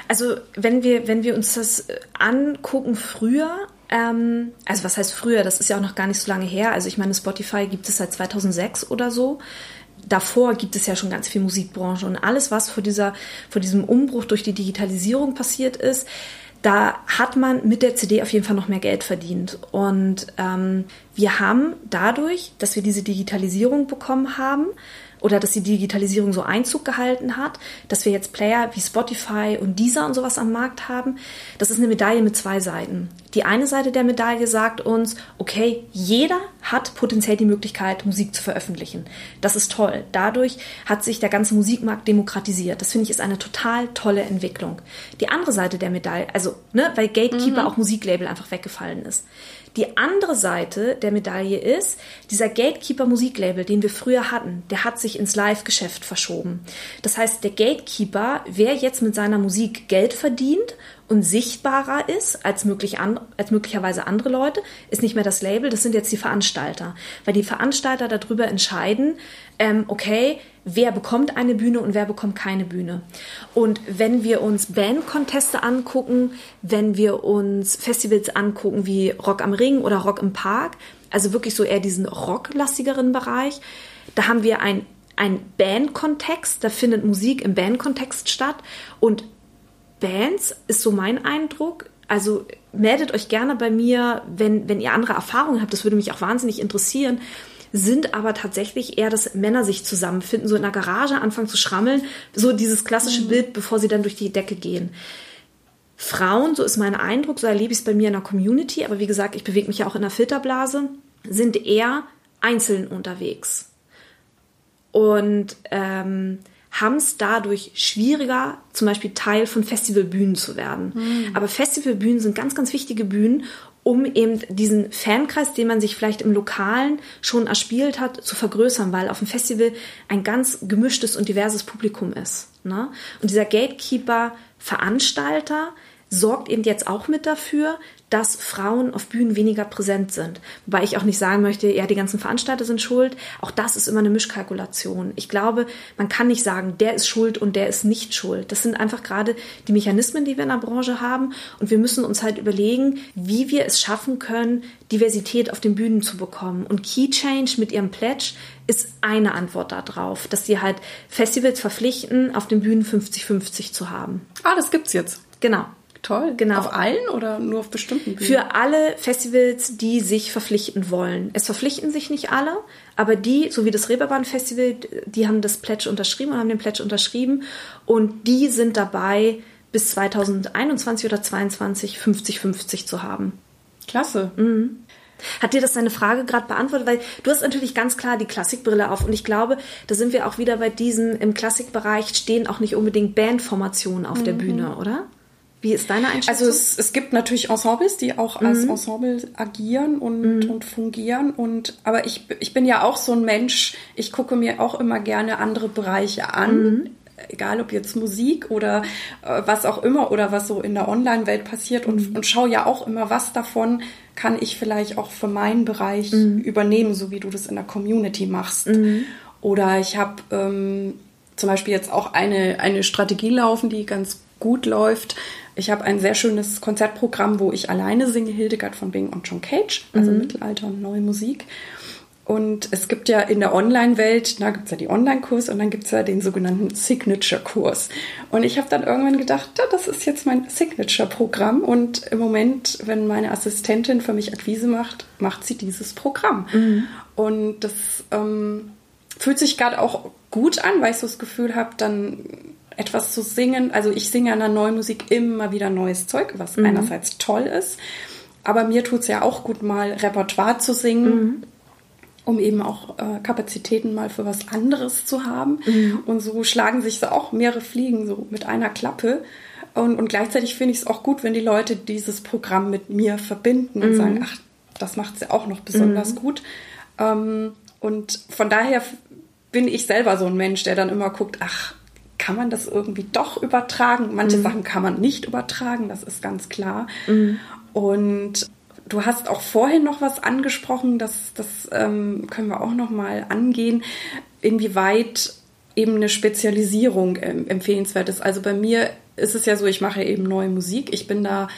Speaker 2: Also wenn wir, wenn wir uns das angucken früher, ähm, also was heißt früher, das ist ja auch noch gar nicht so lange her. Also ich meine, Spotify gibt es seit 2006 oder so. Davor gibt es ja schon ganz viel Musikbranche und alles, was vor, dieser, vor diesem Umbruch durch die Digitalisierung passiert ist, da hat man mit der CD auf jeden Fall noch mehr Geld verdient. Und ähm, wir haben dadurch, dass wir diese Digitalisierung bekommen haben, oder dass die Digitalisierung so Einzug gehalten hat, dass wir jetzt Player wie Spotify und Deezer und sowas am Markt haben. Das ist eine Medaille mit zwei Seiten. Die eine Seite der Medaille sagt uns, okay, jeder hat potenziell die Möglichkeit, Musik zu veröffentlichen. Das ist toll. Dadurch hat sich der ganze Musikmarkt demokratisiert. Das finde ich ist eine total tolle Entwicklung. Die andere Seite der Medaille, also, ne, weil Gatekeeper mhm. auch Musiklabel einfach weggefallen ist. Die andere Seite der Medaille ist, dieser Gatekeeper Musiklabel, den wir früher hatten, der hat sich ins Live-Geschäft verschoben. Das heißt, der Gatekeeper, wer jetzt mit seiner Musik Geld verdient und sichtbarer ist als, möglich an, als möglicherweise andere Leute, ist nicht mehr das Label, das sind jetzt die Veranstalter. Weil die Veranstalter darüber entscheiden, ähm, okay, wer bekommt eine Bühne und wer bekommt keine Bühne. Und wenn wir uns Bandconteste angucken, wenn wir uns Festivals angucken wie Rock am Ring oder Rock im Park, also wirklich so eher diesen rocklastigeren Bereich, da haben wir ein ein Bandkontext, da findet Musik im Bandkontext statt und Bands, ist so mein Eindruck, Also meldet euch gerne bei mir, wenn, wenn ihr andere Erfahrungen habt. Das würde mich auch wahnsinnig interessieren sind aber tatsächlich eher, dass Männer sich zusammenfinden, so in der Garage anfangen zu schrammeln, so dieses klassische mhm. Bild, bevor sie dann durch die Decke gehen. Frauen, so ist mein Eindruck, so erlebe ich es bei mir in der Community, aber wie gesagt, ich bewege mich ja auch in der Filterblase, sind eher einzeln unterwegs. Und ähm, haben es dadurch schwieriger, zum Beispiel Teil von Festivalbühnen zu werden. Mhm. Aber Festivalbühnen sind ganz, ganz wichtige Bühnen, um eben diesen Fankreis, den man sich vielleicht im Lokalen schon erspielt hat, zu vergrößern, weil auf dem Festival ein ganz gemischtes und diverses Publikum ist. Ne? Und dieser Gatekeeper, Veranstalter, sorgt eben jetzt auch mit dafür, dass Frauen auf Bühnen weniger präsent sind. Wobei ich auch nicht sagen möchte, ja, die ganzen Veranstalter sind schuld. Auch das ist immer eine Mischkalkulation. Ich glaube, man kann nicht sagen, der ist schuld und der ist nicht schuld. Das sind einfach gerade die Mechanismen, die wir in der Branche haben. Und wir müssen uns halt überlegen, wie wir es schaffen können, Diversität auf den Bühnen zu bekommen. Und Key Change mit ihrem Pledge ist eine Antwort darauf, dass sie halt Festivals verpflichten, auf den Bühnen 50-50 zu haben.
Speaker 1: Ah, das gibt's jetzt.
Speaker 2: Genau.
Speaker 1: Toll. Genau. Auf allen oder nur auf bestimmten
Speaker 2: Bühnen? Für alle Festivals, die sich verpflichten wollen. Es verpflichten sich nicht alle, aber die, so wie das Reeperbahn Festival, die haben das Pledge unterschrieben und haben den Pledge unterschrieben und die sind dabei, bis 2021 oder 2022 50-50 zu haben.
Speaker 1: Klasse.
Speaker 2: Mhm. Hat dir das deine Frage gerade beantwortet? Weil du hast natürlich ganz klar die Klassikbrille auf und ich glaube, da sind wir auch wieder bei diesem, im Klassikbereich stehen auch nicht unbedingt Bandformationen auf mhm. der Bühne, oder? Wie ist deine Einschätzung?
Speaker 1: Also es, es gibt natürlich Ensembles, die auch mhm. als Ensemble agieren und, mhm. und fungieren. Und aber ich, ich bin ja auch so ein Mensch, ich gucke mir auch immer gerne andere Bereiche an. Mhm. Egal ob jetzt Musik oder äh, was auch immer oder was so in der Online-Welt passiert und, mhm. und schaue ja auch immer, was davon kann ich vielleicht auch für meinen Bereich mhm. übernehmen, so wie du das in der Community machst. Mhm. Oder ich habe ähm, zum Beispiel jetzt auch eine, eine Strategie laufen, die ganz gut läuft, ich habe ein sehr schönes Konzertprogramm, wo ich alleine singe, Hildegard von Bing und John Cage, also mhm. Mittelalter und neue Musik. Und es gibt ja in der Online-Welt, da gibt es ja die Online-Kurs und dann gibt es ja den sogenannten Signature-Kurs. Und ich habe dann irgendwann gedacht, ja, das ist jetzt mein Signature-Programm. Und im Moment, wenn meine Assistentin für mich Akquise macht, macht sie dieses Programm. Mhm. Und das ähm, fühlt sich gerade auch gut an, weil ich so das Gefühl habe, dann etwas zu singen. Also ich singe an der neuen Musik immer wieder neues Zeug, was mhm. einerseits toll ist. Aber mir tut es ja auch gut, mal Repertoire zu singen. Mhm. Um eben auch äh, Kapazitäten mal für was anderes zu haben. Mhm. Und so schlagen sich so auch mehrere Fliegen so mit einer Klappe. Und, und gleichzeitig finde ich es auch gut, wenn die Leute dieses Programm mit mir verbinden und mhm. sagen, ach, das macht sie auch noch besonders mhm. gut. Ähm, und von daher bin ich selber so ein Mensch, der dann immer guckt, ach, kann man das irgendwie doch übertragen. Manche mhm. Sachen kann man nicht übertragen, das ist ganz klar. Mhm. Und du hast auch vorhin noch was angesprochen, das, das ähm, können wir auch noch mal angehen, inwieweit eben eine Spezialisierung ähm, empfehlenswert ist. Also bei mir ist es ja so, ich mache eben neue Musik. Ich bin da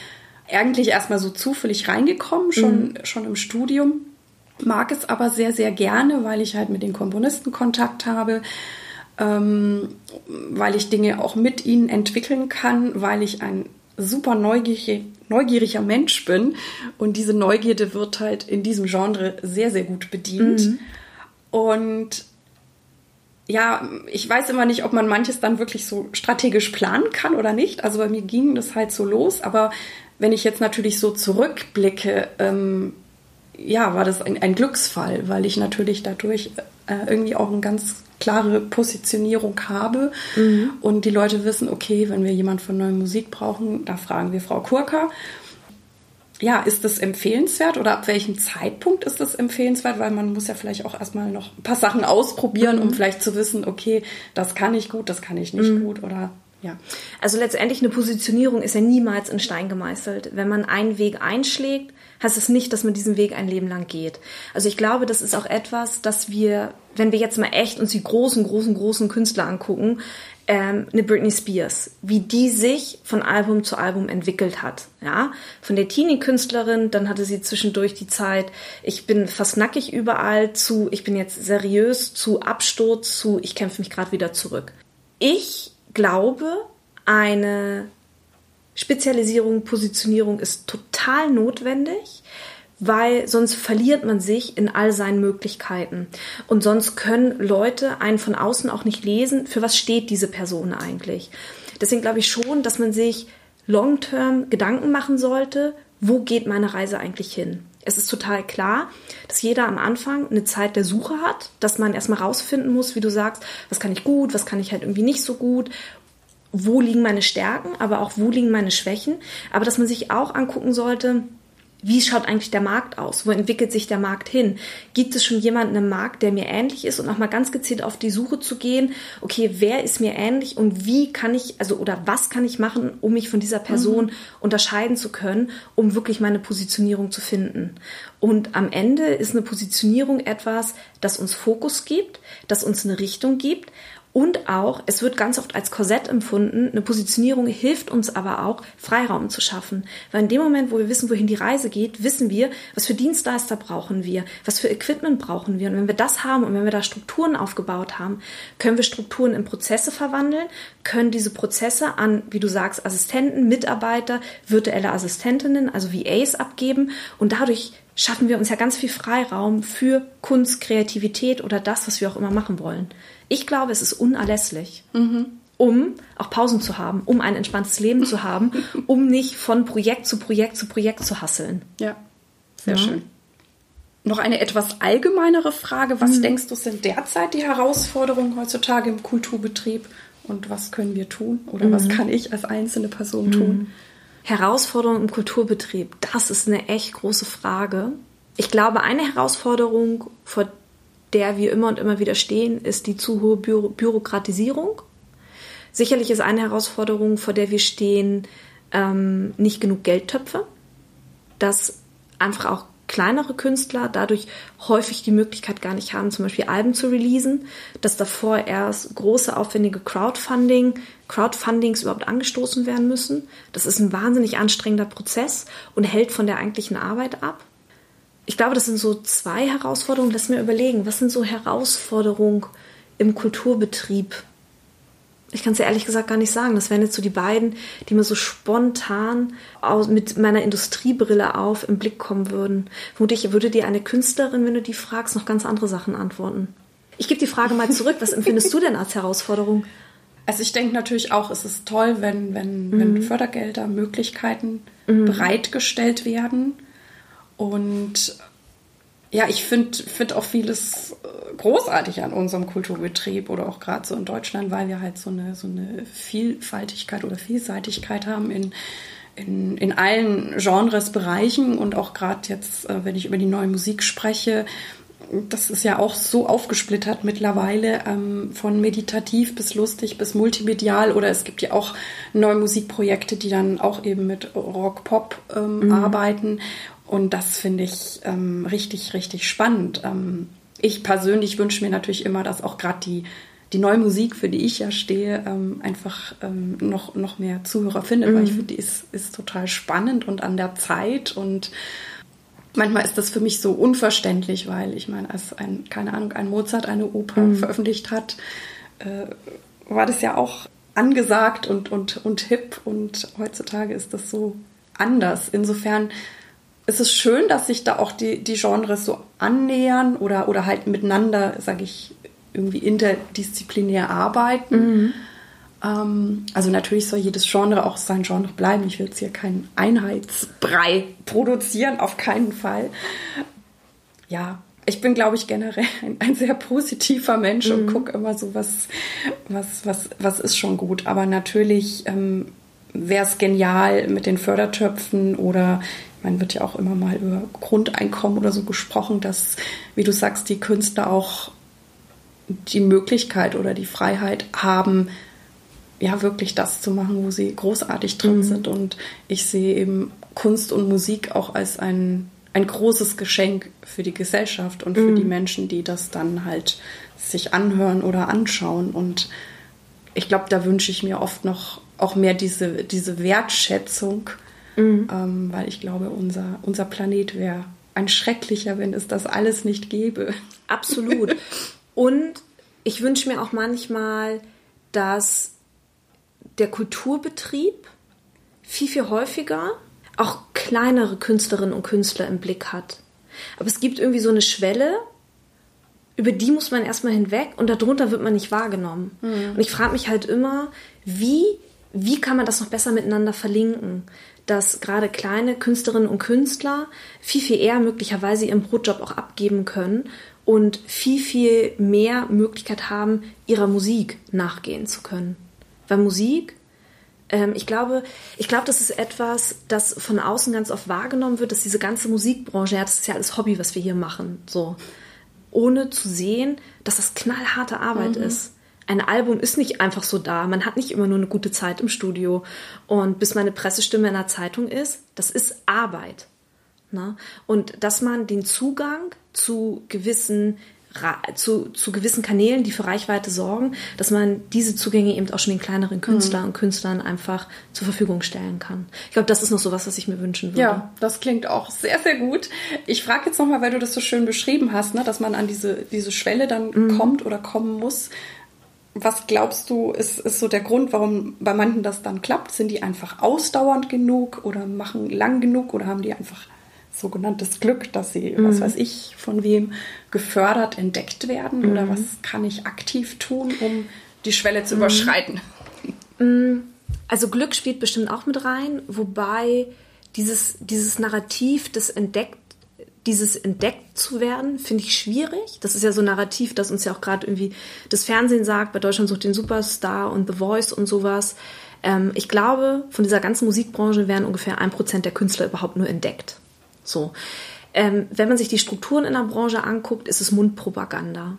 Speaker 1: eigentlich erstmal so zufällig reingekommen, schon, mhm. schon im Studium. Mag es aber sehr, sehr gerne, weil ich halt mit den Komponisten Kontakt habe ähm, weil ich Dinge auch mit ihnen entwickeln kann, weil ich ein super neugierig, neugieriger Mensch bin und diese Neugierde wird halt in diesem Genre sehr, sehr gut bedient. Mhm. Und ja, ich weiß immer nicht, ob man manches dann wirklich so strategisch planen kann oder nicht. Also bei mir ging das halt so los, aber wenn ich jetzt natürlich so zurückblicke, ähm, ja, war das ein, ein, Glücksfall, weil ich natürlich dadurch äh, irgendwie auch ein ganz klare Positionierung habe mhm. und die Leute wissen, okay, wenn wir jemand für neue Musik brauchen, da fragen wir Frau Kurka. Ja, ist das empfehlenswert oder ab welchem Zeitpunkt ist das empfehlenswert? Weil man muss ja vielleicht auch erstmal noch ein paar Sachen ausprobieren, mhm. um vielleicht zu wissen, okay, das kann ich gut, das kann ich nicht mhm. gut oder ja.
Speaker 2: Also letztendlich eine Positionierung ist ja niemals in Stein gemeißelt. Wenn man einen Weg einschlägt, heißt es nicht, dass man diesen Weg ein Leben lang geht. Also ich glaube, das ist auch etwas, dass wir, wenn wir jetzt mal echt uns die großen, großen, großen Künstler angucken, ähm, eine Britney Spears, wie die sich von Album zu Album entwickelt hat. Ja, von der Teenie-Künstlerin, dann hatte sie zwischendurch die Zeit, ich bin fast nackig überall, zu, ich bin jetzt seriös, zu Absturz, zu, ich kämpfe mich gerade wieder zurück. Ich glaube, eine Spezialisierung, Positionierung ist total notwendig, weil sonst verliert man sich in all seinen Möglichkeiten. Und sonst können Leute einen von außen auch nicht lesen, für was steht diese Person eigentlich. Deswegen glaube ich schon, dass man sich long-term Gedanken machen sollte, wo geht meine Reise eigentlich hin? Es ist total klar, dass jeder am Anfang eine Zeit der Suche hat, dass man erstmal rausfinden muss, wie du sagst, was kann ich gut, was kann ich halt irgendwie nicht so gut wo liegen meine Stärken, aber auch wo liegen meine Schwächen. Aber dass man sich auch angucken sollte, wie schaut eigentlich der Markt aus? Wo entwickelt sich der Markt hin? Gibt es schon jemanden im Markt, der mir ähnlich ist und auch mal ganz gezielt auf die Suche zu gehen? Okay, wer ist mir ähnlich und wie kann ich, also oder was kann ich machen, um mich von dieser Person mhm. unterscheiden zu können, um wirklich meine Positionierung zu finden? Und am Ende ist eine Positionierung etwas, das uns Fokus gibt, das uns eine Richtung gibt und auch, es wird ganz oft als Korsett empfunden. Eine Positionierung hilft uns aber auch, Freiraum zu schaffen. Weil in dem Moment, wo wir wissen, wohin die Reise geht, wissen wir, was für Dienstleister brauchen wir, was für Equipment brauchen wir. Und wenn wir das haben und wenn wir da Strukturen aufgebaut haben, können wir Strukturen in Prozesse verwandeln, können diese Prozesse an, wie du sagst, Assistenten, Mitarbeiter, virtuelle Assistentinnen, also VAs abgeben. Und dadurch schaffen wir uns ja ganz viel Freiraum für Kunst, Kreativität oder das, was wir auch immer machen wollen. Ich glaube, es ist unerlässlich, mhm. um auch Pausen zu haben, um ein entspanntes Leben zu haben, um nicht von Projekt zu Projekt zu Projekt zu hasseln.
Speaker 1: Ja, sehr ja. schön. Noch eine etwas allgemeinere Frage. Was mhm. denkst du, sind derzeit die Herausforderungen heutzutage im Kulturbetrieb? Und was können wir tun? Oder mhm. was kann ich als einzelne Person tun? Mhm.
Speaker 2: Herausforderungen im Kulturbetrieb, das ist eine echt große Frage. Ich glaube, eine Herausforderung, vor der wir immer und immer wieder stehen, ist die zu hohe Bü Bürokratisierung. Sicherlich ist eine Herausforderung, vor der wir stehen, ähm, nicht genug Geldtöpfe, dass einfach auch kleinere Künstler dadurch häufig die Möglichkeit gar nicht haben, zum Beispiel Alben zu releasen, dass davor erst große, aufwendige Crowdfunding, Crowdfundings überhaupt angestoßen werden müssen. Das ist ein wahnsinnig anstrengender Prozess und hält von der eigentlichen Arbeit ab ich glaube, das sind so zwei Herausforderungen. Lass mir überlegen, was sind so Herausforderungen im Kulturbetrieb? Ich kann es ja ehrlich gesagt gar nicht sagen. Das wären jetzt so die beiden, die mir so spontan aus, mit meiner Industriebrille auf im Blick kommen würden. Vermutlich würde dir eine Künstlerin, wenn du die fragst, noch ganz andere Sachen antworten. Ich gebe die Frage mal zurück. Was empfindest du denn als Herausforderung?
Speaker 1: Also ich denke natürlich auch, es ist toll, wenn, wenn, mhm. wenn Fördergelder, Möglichkeiten mhm. bereitgestellt werden und ja, ich finde find auch vieles äh, großartig an unserem Kulturbetrieb oder auch gerade so in Deutschland, weil wir halt so eine, so eine Vielfaltigkeit oder Vielseitigkeit haben in, in, in allen Genres, Bereichen und auch gerade jetzt, äh, wenn ich über die neue Musik spreche, das ist ja auch so aufgesplittert mittlerweile, ähm, von meditativ bis lustig bis multimedial oder es gibt ja auch neue Musikprojekte, die dann auch eben mit Rock, Pop ähm, mhm. arbeiten und das finde ich ähm, richtig, richtig spannend. Ähm, ich persönlich wünsche mir natürlich immer, dass auch gerade die, die neue Musik, für die ich ja stehe, ähm, einfach ähm, noch, noch mehr Zuhörer findet, mhm. weil ich mhm. finde, die ist, ist total spannend und an der Zeit und manchmal ist das für mich so unverständlich, weil ich meine, als ein, keine Ahnung, ein Mozart eine Oper mhm. veröffentlicht hat, äh, war das ja auch angesagt und, und, und hip und heutzutage ist das so anders. Insofern es ist schön, dass sich da auch die, die Genres so annähern oder, oder halt miteinander, sage ich, irgendwie interdisziplinär arbeiten. Mhm. Ähm, also natürlich soll jedes Genre auch sein Genre bleiben. Ich will jetzt hier keinen Einheitsbrei produzieren, auf keinen Fall. Ja, ich bin, glaube ich, generell ein, ein sehr positiver Mensch mhm. und gucke immer so, was, was, was, was ist schon gut. Aber natürlich ähm, wäre es genial mit den Fördertöpfen oder man wird ja auch immer mal über Grundeinkommen oder so gesprochen, dass, wie du sagst, die Künstler auch die Möglichkeit oder die Freiheit haben, ja, wirklich das zu machen, wo sie großartig drin mhm. sind. Und ich sehe eben Kunst und Musik auch als ein, ein großes Geschenk für die Gesellschaft und für mhm. die Menschen, die das dann halt sich anhören oder anschauen. Und ich glaube, da wünsche ich mir oft noch auch mehr diese, diese Wertschätzung mhm. ähm, weil ich glaube, unser, unser Planet wäre ein schrecklicher, wenn es das alles nicht gäbe.
Speaker 2: Absolut. Und ich wünsche mir auch manchmal, dass der Kulturbetrieb viel, viel häufiger auch kleinere Künstlerinnen und Künstler im Blick hat. Aber es gibt irgendwie so eine Schwelle, über die muss man erstmal hinweg und darunter wird man nicht wahrgenommen. Mhm. Und ich frage mich halt immer, wie, wie kann man das noch besser miteinander verlinken? Dass gerade kleine Künstlerinnen und Künstler viel, viel eher möglicherweise ihren Brotjob auch abgeben können und viel, viel mehr Möglichkeit haben, ihrer Musik nachgehen zu können. Weil Musik ähm, ich glaube, ich glaube, das ist etwas, das von außen ganz oft wahrgenommen wird, dass diese ganze Musikbranche, ja, das ist ja alles Hobby, was wir hier machen, so. Ohne zu sehen, dass das knallharte Arbeit mhm. ist. Ein Album ist nicht einfach so da. Man hat nicht immer nur eine gute Zeit im Studio. Und bis meine Pressestimme in der Zeitung ist, das ist Arbeit. Ne? Und dass man den Zugang zu gewissen zu, zu gewissen Kanälen, die für Reichweite sorgen, dass man diese Zugänge eben auch schon den kleineren Künstlern mhm. und Künstlern einfach zur Verfügung stellen kann. Ich glaube, das ist noch so was, was ich mir wünschen würde.
Speaker 1: Ja, das klingt auch sehr, sehr gut. Ich frage jetzt nochmal, weil du das so schön beschrieben hast, ne, dass man an diese, diese Schwelle dann mhm. kommt oder kommen muss. Was glaubst du, ist, ist so der Grund, warum bei manchen das dann klappt? Sind die einfach ausdauernd genug oder machen lang genug oder haben die einfach sogenanntes Glück, dass sie, mhm. was weiß ich, von wem gefördert, entdeckt werden? Mhm. Oder was kann ich aktiv tun, um die Schwelle zu mhm. überschreiten?
Speaker 2: Mhm. Also Glück spielt bestimmt auch mit rein, wobei dieses, dieses Narrativ des Entdeckt, dieses entdeckt zu werden, finde ich schwierig. Das ist ja so ein Narrativ, das uns ja auch gerade irgendwie das Fernsehen sagt, bei Deutschland sucht den Superstar und The Voice und sowas. Ähm, ich glaube, von dieser ganzen Musikbranche werden ungefähr ein Prozent der Künstler überhaupt nur entdeckt. So. Ähm, wenn man sich die Strukturen in der Branche anguckt, ist es Mundpropaganda.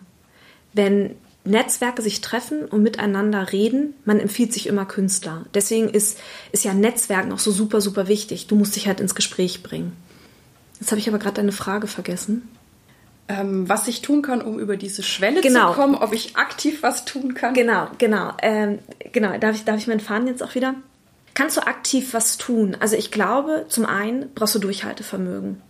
Speaker 2: Wenn Netzwerke sich treffen und miteinander reden, man empfiehlt sich immer Künstler. Deswegen ist, ist ja Netzwerken auch so super, super wichtig. Du musst dich halt ins Gespräch bringen. Jetzt habe ich aber gerade deine Frage vergessen.
Speaker 1: Ähm, was ich tun kann, um über diese Schwelle genau. zu kommen, ob ich aktiv was tun kann.
Speaker 2: Genau, genau. Ähm, genau, darf ich, darf ich meinen Faden jetzt auch wieder? kannst du aktiv was tun? Also ich glaube, zum einen brauchst du Durchhaltevermögen.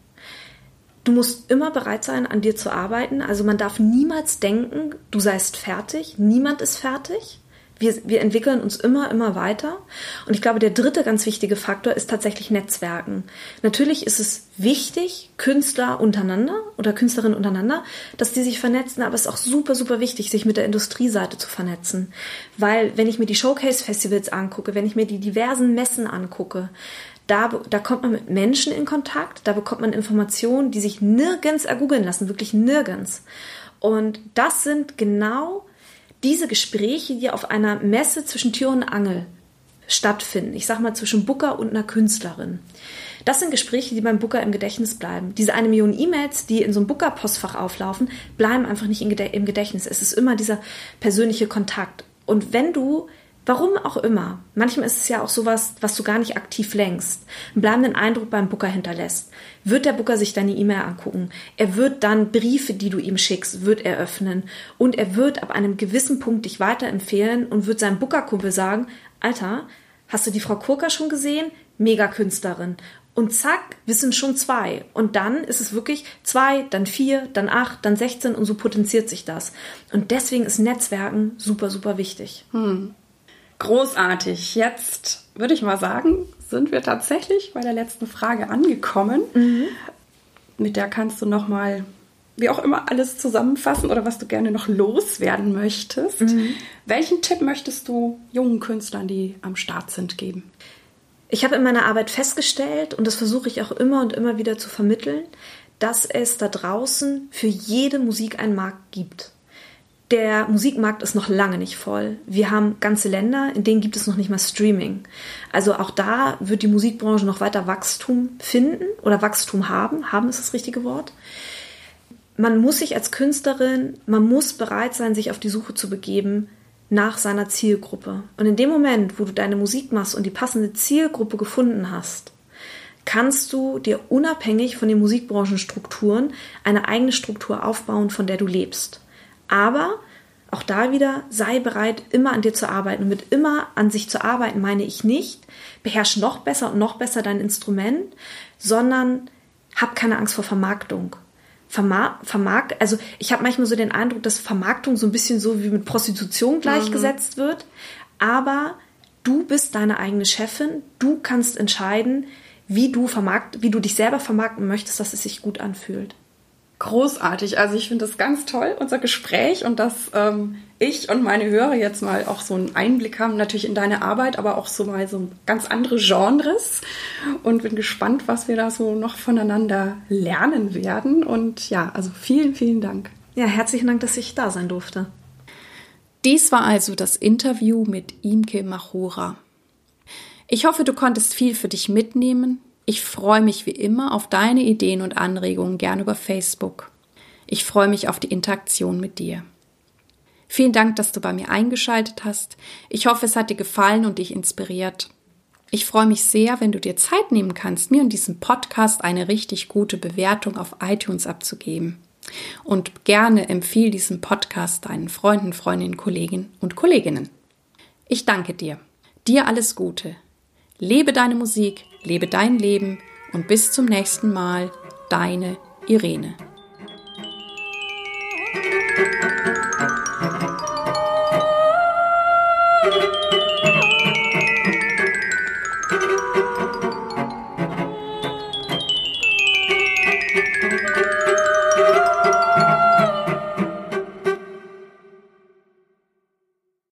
Speaker 2: Du musst immer bereit sein, an dir zu arbeiten. Also man darf niemals denken, du seist fertig. Niemand ist fertig. Wir, wir entwickeln uns immer, immer weiter. Und ich glaube, der dritte ganz wichtige Faktor ist tatsächlich Netzwerken. Natürlich ist es wichtig, Künstler untereinander oder Künstlerinnen untereinander, dass die sich vernetzen, aber es ist auch super, super wichtig, sich mit der Industrieseite zu vernetzen. Weil, wenn ich mir die Showcase-Festivals angucke, wenn ich mir die diversen Messen angucke, da, da kommt man mit Menschen in Kontakt, da bekommt man Informationen, die sich nirgends ergoogeln lassen, wirklich nirgends. Und das sind genau diese Gespräche, die auf einer Messe zwischen Tür und Angel stattfinden, ich sag mal zwischen Booker und einer Künstlerin. Das sind Gespräche, die beim Booker im Gedächtnis bleiben. Diese eine Million E-Mails, die in so einem Booker-Postfach auflaufen, bleiben einfach nicht im Gedächtnis. Es ist immer dieser persönliche Kontakt. Und wenn du Warum auch immer. Manchmal ist es ja auch sowas, was du gar nicht aktiv lenkst, einen bleibenden Eindruck beim Booker hinterlässt. Wird der Booker sich deine E-Mail angucken? Er wird dann Briefe, die du ihm schickst, wird er öffnen. Und er wird ab einem gewissen Punkt dich weiterempfehlen und wird seinem Booker-Kumpel sagen, Alter, hast du die Frau Kurka schon gesehen? Mega Künstlerin. Und zack, wir sind schon zwei. Und dann ist es wirklich zwei, dann vier, dann acht, dann 16 und so potenziert sich das. Und deswegen ist Netzwerken super, super wichtig.
Speaker 1: Hm. Großartig. Jetzt würde ich mal sagen, sind wir tatsächlich bei der letzten Frage angekommen. Mhm. Mit der kannst du noch mal wie auch immer alles zusammenfassen oder was du gerne noch loswerden möchtest. Mhm. Welchen Tipp möchtest du jungen Künstlern, die am Start sind, geben?
Speaker 2: Ich habe in meiner Arbeit festgestellt, und das versuche ich auch immer und immer wieder zu vermitteln, dass es da draußen für jede Musik einen Markt gibt der Musikmarkt ist noch lange nicht voll. Wir haben ganze Länder, in denen gibt es noch nicht mal Streaming. Also auch da wird die Musikbranche noch weiter Wachstum finden oder Wachstum haben. Haben ist das richtige Wort. Man muss sich als Künstlerin, man muss bereit sein, sich auf die Suche zu begeben nach seiner Zielgruppe. Und in dem Moment, wo du deine Musik machst und die passende Zielgruppe gefunden hast, kannst du dir unabhängig von den Musikbranchenstrukturen eine eigene Struktur aufbauen, von der du lebst. Aber auch da wieder, sei bereit, immer an dir zu arbeiten. Und mit immer an sich zu arbeiten meine ich nicht, beherrsch noch besser und noch besser dein Instrument, sondern hab keine Angst vor Vermarktung. Vermar vermarkt, also ich habe manchmal so den Eindruck, dass Vermarktung so ein bisschen so wie mit Prostitution gleichgesetzt mhm. wird. Aber Du bist deine eigene Chefin. Du kannst entscheiden, wie du vermarkt, wie du dich selber vermarkten möchtest, dass es sich gut anfühlt.
Speaker 1: Großartig. Also ich finde das ganz toll, unser Gespräch und dass ähm, ich und meine Hörer jetzt mal auch so einen Einblick haben, natürlich in deine Arbeit, aber auch so mal so ganz andere Genres und bin gespannt, was wir da so noch voneinander lernen werden. Und ja, also vielen, vielen Dank.
Speaker 2: Ja, herzlichen Dank, dass ich da sein durfte.
Speaker 1: Dies war also das Interview mit Imke Machora. Ich hoffe, du konntest viel für dich mitnehmen. Ich freue mich wie immer auf deine Ideen und Anregungen gern über Facebook. Ich freue mich auf die Interaktion mit dir. Vielen Dank, dass du bei mir eingeschaltet hast. Ich hoffe, es hat dir gefallen und dich inspiriert. Ich freue mich sehr, wenn du dir Zeit nehmen kannst, mir und diesem Podcast eine richtig gute Bewertung auf iTunes abzugeben. Und gerne empfiehl diesen Podcast deinen Freunden, Freundinnen, Kolleginnen und Kolleginnen. Ich danke dir. Dir alles Gute. Lebe deine Musik, lebe dein Leben und bis zum nächsten Mal, deine Irene.